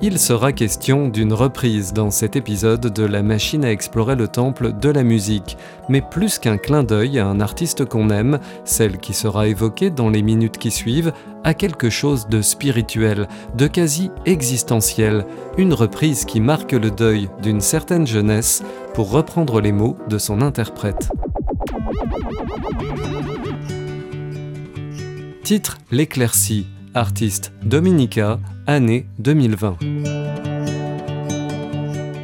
Il sera question d'une reprise dans cet épisode de La machine à explorer le temple de la musique, mais plus qu'un clin d'œil à un artiste qu'on aime, celle qui sera évoquée dans les minutes qui suivent a quelque chose de spirituel, de quasi existentiel, une reprise qui marque le deuil d'une certaine jeunesse, pour reprendre les mots de son interprète. Titre L'éclaircie, artiste Dominica, année 2020.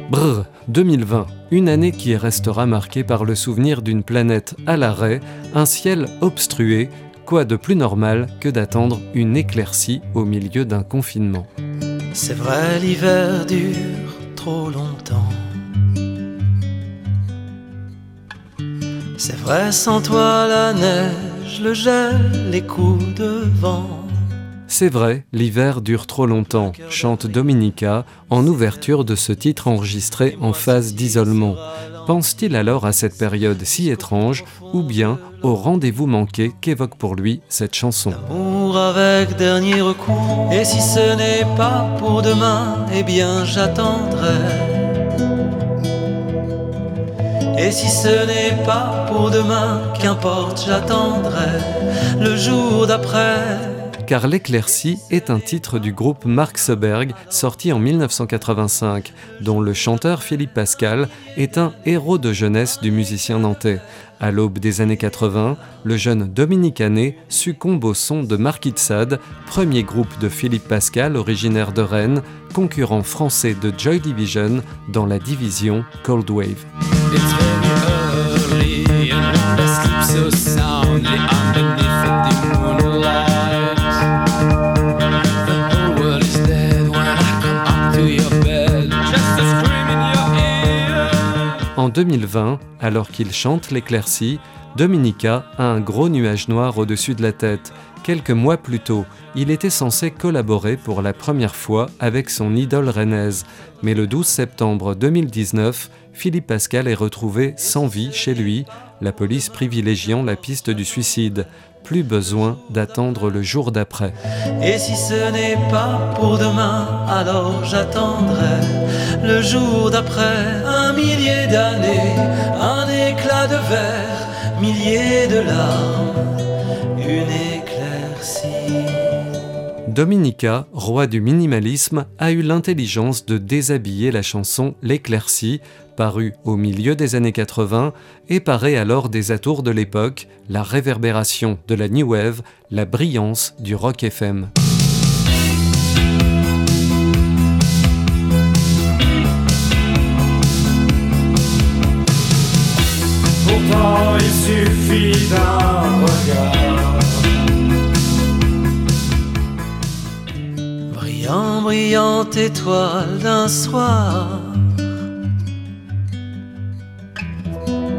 Brr, 2020, une année qui restera marquée par le souvenir d'une planète à l'arrêt, un ciel obstrué, quoi de plus normal que d'attendre une éclaircie au milieu d'un confinement. C'est vrai, l'hiver dure trop longtemps. C'est vrai, sans toi la neige le gel, les coups de vent. C'est vrai, l'hiver dure trop longtemps, chante Dominica en ouverture de ce titre enregistré en phase d'isolement. Pense-t-il alors à cette période si étrange ou bien au rendez-vous manqué qu'évoque pour lui cette chanson? Amour avec dernier recours, et si ce n'est pas pour demain, eh bien j'attendrai. Et si ce n'est pas pour demain, qu'importe, j'attendrai le jour d'après. Car L'éclaircie est un titre du groupe Mark Seberg sorti en 1985, dont le chanteur Philippe Pascal est un héros de jeunesse du musicien nantais. À l'aube des années 80, le jeune Dominique succombe au son de Marquis premier groupe de Philippe Pascal originaire de Rennes, concurrent français de Joy Division dans la division Cold Wave. En 2020, alors qu'il chante l'éclaircie, Dominica a un gros nuage noir au-dessus de la tête. Quelques mois plus tôt, il était censé collaborer pour la première fois avec son idole rennaise. Mais le 12 septembre 2019, Philippe Pascal est retrouvé sans vie chez lui, la police privilégiant la piste du suicide. Plus besoin d'attendre le jour d'après. Et si ce n'est pas pour demain, alors j'attendrai le jour d'après. Un millier d'années, un éclat de verre, milliers de larmes, éclaircie. Dominica, roi du minimalisme, a eu l'intelligence de déshabiller la chanson L'éclaircie paru au milieu des années 80 et paraît alors des atours de l'époque, la réverbération de la new wave, la brillance du rock FM. Brillant, brillante étoile d'un soir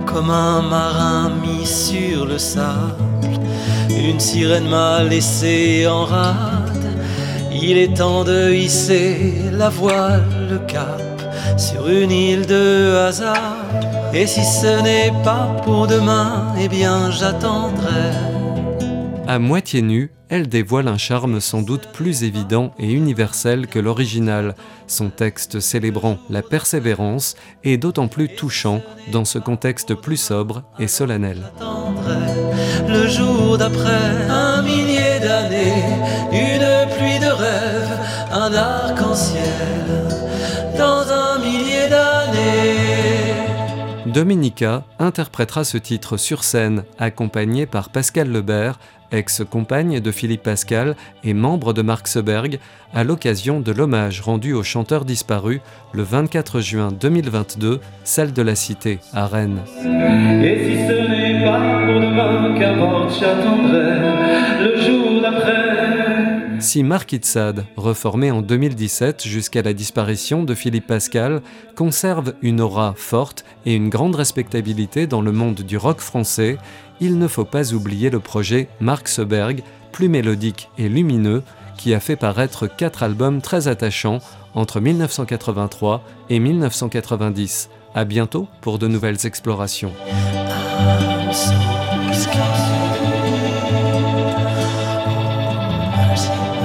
comme un marin mis sur le sable. Une sirène m'a laissé en rade. Il est temps de hisser la voile, le cap sur une île de hasard. Et si ce n'est pas pour demain, eh bien j'attendrai. À moitié nue, elle dévoile un charme sans doute plus évident et universel que l'original, son texte célébrant la persévérance est d'autant plus touchant dans ce contexte plus sobre et solennel. Le jour d'après, un millier d'années, une pluie de rêves, un arc-en-ciel, dans un millier d'années. Dominica interprétera ce titre sur scène, accompagnée par Pascal Lebert, ex-compagne de Philippe Pascal et membre de Mark Seberg, à l'occasion de l'hommage rendu au chanteur disparu le 24 juin 2022, salle de la Cité, à Rennes. D'après. Si Mark Itzad, reformé en 2017 jusqu'à la disparition de Philippe Pascal, conserve une aura forte et une grande respectabilité dans le monde du rock français, il ne faut pas oublier le projet Mark Seberg, plus mélodique et lumineux, qui a fait paraître quatre albums très attachants entre 1983 et 1990. À bientôt pour de nouvelles explorations.